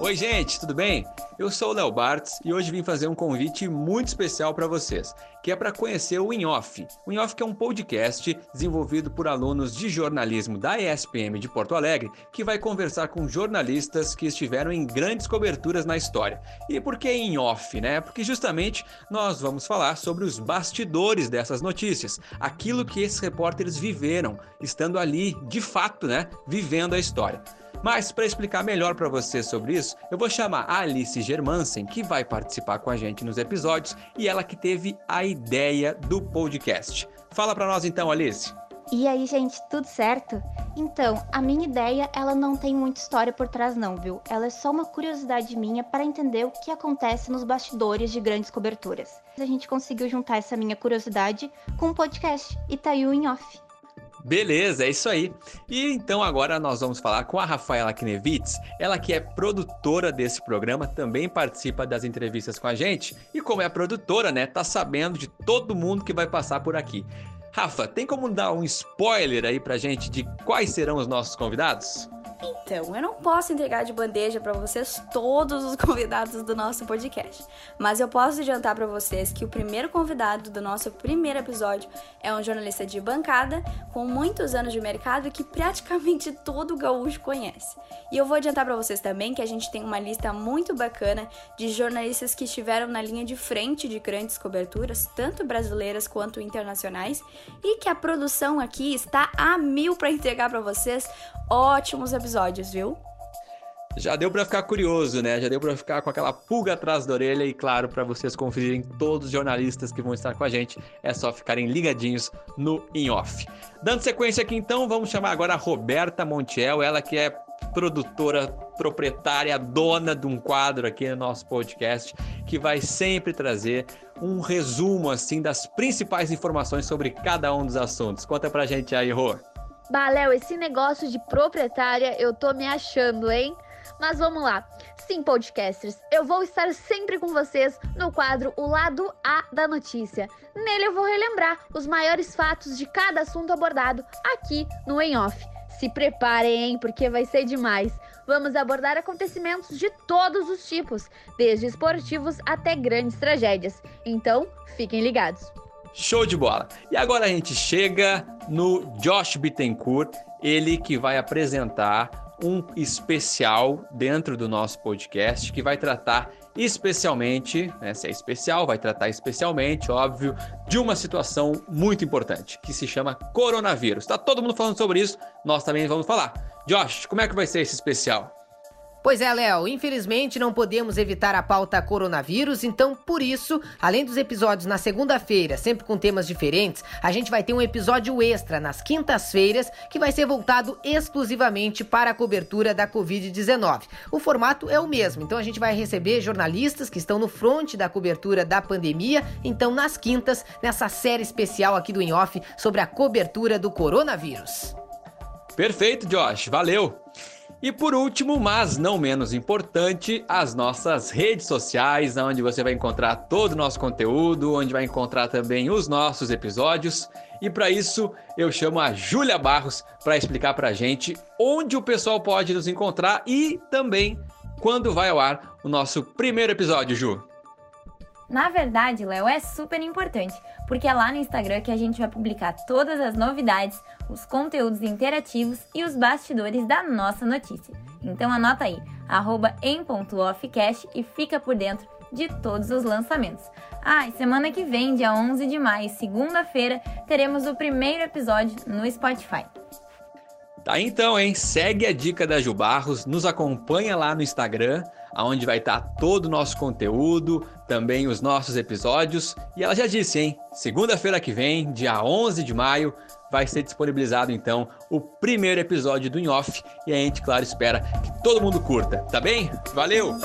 Oi, gente, tudo bem? Eu sou o Léo Bartz e hoje vim fazer um convite muito especial para vocês, que é para conhecer o InOff. O InOff é um podcast desenvolvido por alunos de jornalismo da ESPM de Porto Alegre, que vai conversar com jornalistas que estiveram em grandes coberturas na história. E por que InOff, né? Porque justamente nós vamos falar sobre os bastidores dessas notícias, aquilo que esses repórteres viveram, estando ali, de fato, né, vivendo a história. Mas para explicar melhor para você sobre isso, eu vou chamar a Alice Germansen, que vai participar com a gente nos episódios e ela que teve a ideia do podcast. Fala para nós então, Alice. E aí, gente, tudo certo? Então, a minha ideia, ela não tem muita história por trás não, viu? Ela é só uma curiosidade minha para entender o que acontece nos bastidores de grandes coberturas. A gente conseguiu juntar essa minha curiosidade com um podcast, e tá o In Off. Beleza, é isso aí. E então agora nós vamos falar com a Rafaela Knevitz, ela que é produtora desse programa, também participa das entrevistas com a gente e como é produtora, né, tá sabendo de todo mundo que vai passar por aqui. Rafa, tem como dar um spoiler aí pra gente de quais serão os nossos convidados? Então, eu não posso entregar de bandeja para vocês todos os convidados do nosso podcast, mas eu posso adiantar para vocês que o primeiro convidado do nosso primeiro episódio é um jornalista de bancada com muitos anos de mercado que praticamente todo gaúcho conhece. E eu vou adiantar para vocês também que a gente tem uma lista muito bacana de jornalistas que estiveram na linha de frente de grandes coberturas, tanto brasileiras quanto internacionais, e que a produção aqui está a mil para entregar para vocês ótimos episódios, viu? Já deu para ficar curioso, né? Já deu para ficar com aquela pulga atrás da orelha e claro, para vocês conferirem todos os jornalistas que vão estar com a gente, é só ficarem ligadinhos no In Off. Dando sequência aqui então, vamos chamar agora a Roberta Montiel, ela que é produtora, proprietária, dona de um quadro aqui no nosso podcast, que vai sempre trazer um resumo assim das principais informações sobre cada um dos assuntos. Conta pra gente aí, Rô. Baléu, esse negócio de proprietária eu tô me achando, hein? Mas vamos lá. Sim, podcasters, eu vou estar sempre com vocês no quadro O Lado A da Notícia. Nele eu vou relembrar os maiores fatos de cada assunto abordado aqui no Em Off. Se preparem, hein, porque vai ser demais. Vamos abordar acontecimentos de todos os tipos, desde esportivos até grandes tragédias. Então, fiquem ligados. Show de bola! E agora a gente chega no Josh Bittencourt, ele que vai apresentar um especial dentro do nosso podcast que vai tratar especialmente, né, se é especial, vai tratar especialmente, óbvio, de uma situação muito importante que se chama coronavírus. Tá todo mundo falando sobre isso, nós também vamos falar. Josh, como é que vai ser esse especial? Pois é, Léo, infelizmente não podemos evitar a pauta coronavírus, então por isso, além dos episódios na segunda-feira, sempre com temas diferentes, a gente vai ter um episódio extra nas quintas-feiras que vai ser voltado exclusivamente para a cobertura da Covid-19. O formato é o mesmo, então a gente vai receber jornalistas que estão no fronte da cobertura da pandemia, então nas quintas, nessa série especial aqui do In Off sobre a cobertura do coronavírus. Perfeito, Josh, valeu! E por último, mas não menos importante, as nossas redes sociais, onde você vai encontrar todo o nosso conteúdo, onde vai encontrar também os nossos episódios. E para isso, eu chamo a Júlia Barros para explicar para a gente onde o pessoal pode nos encontrar e também quando vai ao ar o nosso primeiro episódio, Ju. Na verdade, Léo, é super importante, porque é lá no Instagram que a gente vai publicar todas as novidades, os conteúdos interativos e os bastidores da nossa notícia. Então anota aí, arroba e fica por dentro de todos os lançamentos. Ah, e semana que vem, dia 11 de maio, segunda-feira, teremos o primeiro episódio no Spotify. Tá então, hein? Segue a dica da Ju Barros, nos acompanha lá no Instagram, onde vai estar todo o nosso conteúdo, também os nossos episódios. E ela já disse, hein? Segunda-feira que vem, dia 11 de maio, vai ser disponibilizado então o primeiro episódio do In Off e a gente, claro, espera que todo mundo curta, tá bem? Valeu!